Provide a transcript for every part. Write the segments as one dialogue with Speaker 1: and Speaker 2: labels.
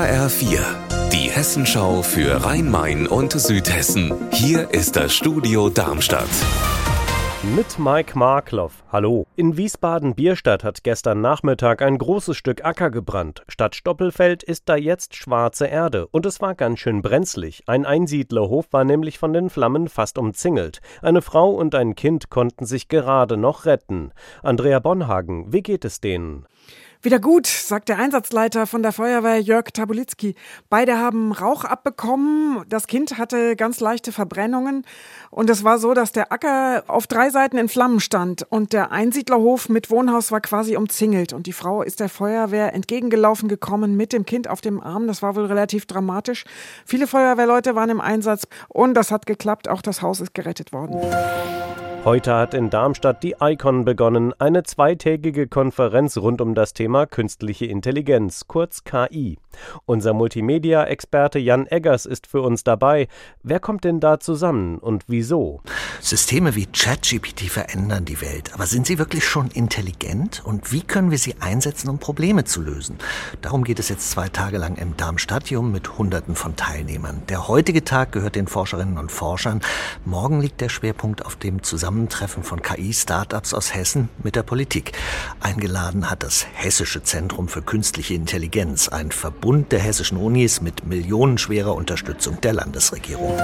Speaker 1: HR4, die Hessenschau für Rhein-Main und Südhessen. Hier ist das Studio Darmstadt.
Speaker 2: Mit Mike Markloff. Hallo. In Wiesbaden-Bierstadt hat gestern Nachmittag ein großes Stück Acker gebrannt. Statt Stoppelfeld ist da jetzt schwarze Erde. Und es war ganz schön brenzlig. Ein Einsiedlerhof war nämlich von den Flammen fast umzingelt. Eine Frau und ein Kind konnten sich gerade noch retten. Andrea Bonhagen, wie geht es denen?
Speaker 3: Wieder gut, sagt der Einsatzleiter von der Feuerwehr Jörg Tabulitzki. Beide haben Rauch abbekommen. Das Kind hatte ganz leichte Verbrennungen. Und es war so, dass der Acker auf drei Seiten in Flammen stand. Und der Einsiedlerhof mit Wohnhaus war quasi umzingelt. Und die Frau ist der Feuerwehr entgegengelaufen gekommen mit dem Kind auf dem Arm. Das war wohl relativ dramatisch. Viele Feuerwehrleute waren im Einsatz. Und das hat geklappt. Auch das Haus ist gerettet worden.
Speaker 2: Heute hat in Darmstadt die ICON begonnen, eine zweitägige Konferenz rund um das Thema künstliche Intelligenz, kurz KI. Unser Multimedia-Experte Jan Eggers ist für uns dabei. Wer kommt denn da zusammen und wieso?
Speaker 4: Systeme wie ChatGPT verändern die Welt, aber sind sie wirklich schon intelligent? Und wie können wir sie einsetzen, um Probleme zu lösen? Darum geht es jetzt zwei Tage lang im Darmstadtium mit Hunderten von Teilnehmern. Der heutige Tag gehört den Forscherinnen und Forschern. Morgen liegt der Schwerpunkt auf dem Zusammentreffen von KI-Startups aus Hessen mit der Politik. Eingeladen hat das Hessische Zentrum für Künstliche Intelligenz, ein Verbund der hessischen Unis mit millionenschwerer Unterstützung der Landesregierung.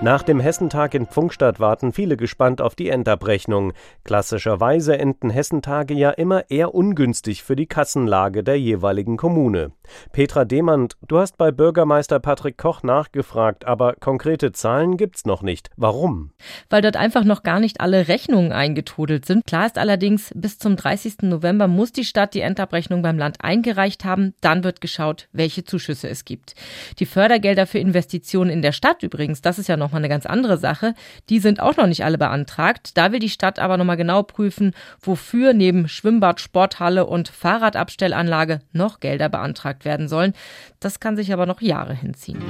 Speaker 2: Nach dem Hessentag in Pfungstadt warten viele gespannt auf die Endabrechnung. Klassischerweise enden Hessentage ja immer eher ungünstig für die Kassenlage der jeweiligen Kommune. Petra Demand, du hast bei Bürgermeister Patrick Koch nachgefragt, aber konkrete Zahlen gibt's noch nicht. Warum?
Speaker 5: Weil dort einfach noch gar nicht alle Rechnungen eingetrudelt sind. Klar ist allerdings, bis zum 30. November muss die Stadt die Endabrechnung beim Land eingereicht haben. Dann wird geschaut, welche Zuschüsse es gibt. Die Fördergelder für Investitionen in der Stadt übrigens, das ist ja noch nochmal eine ganz andere Sache. Die sind auch noch nicht alle beantragt. Da will die Stadt aber nochmal genau prüfen, wofür neben Schwimmbad, Sporthalle und Fahrradabstellanlage noch Gelder beantragt werden sollen. Das kann sich aber noch Jahre hinziehen.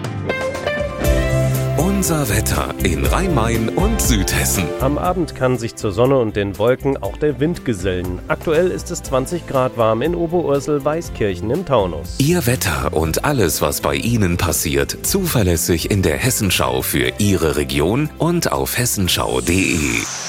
Speaker 1: Unser Wetter in Rhein-Main und Südhessen.
Speaker 2: Am Abend kann sich zur Sonne und den Wolken auch der Wind gesellen. Aktuell ist es 20 Grad warm in Oberursel Weißkirchen im Taunus.
Speaker 1: Ihr Wetter und alles, was bei Ihnen passiert, zuverlässig in der Hessenschau für Ihre Region und auf hessenschau.de.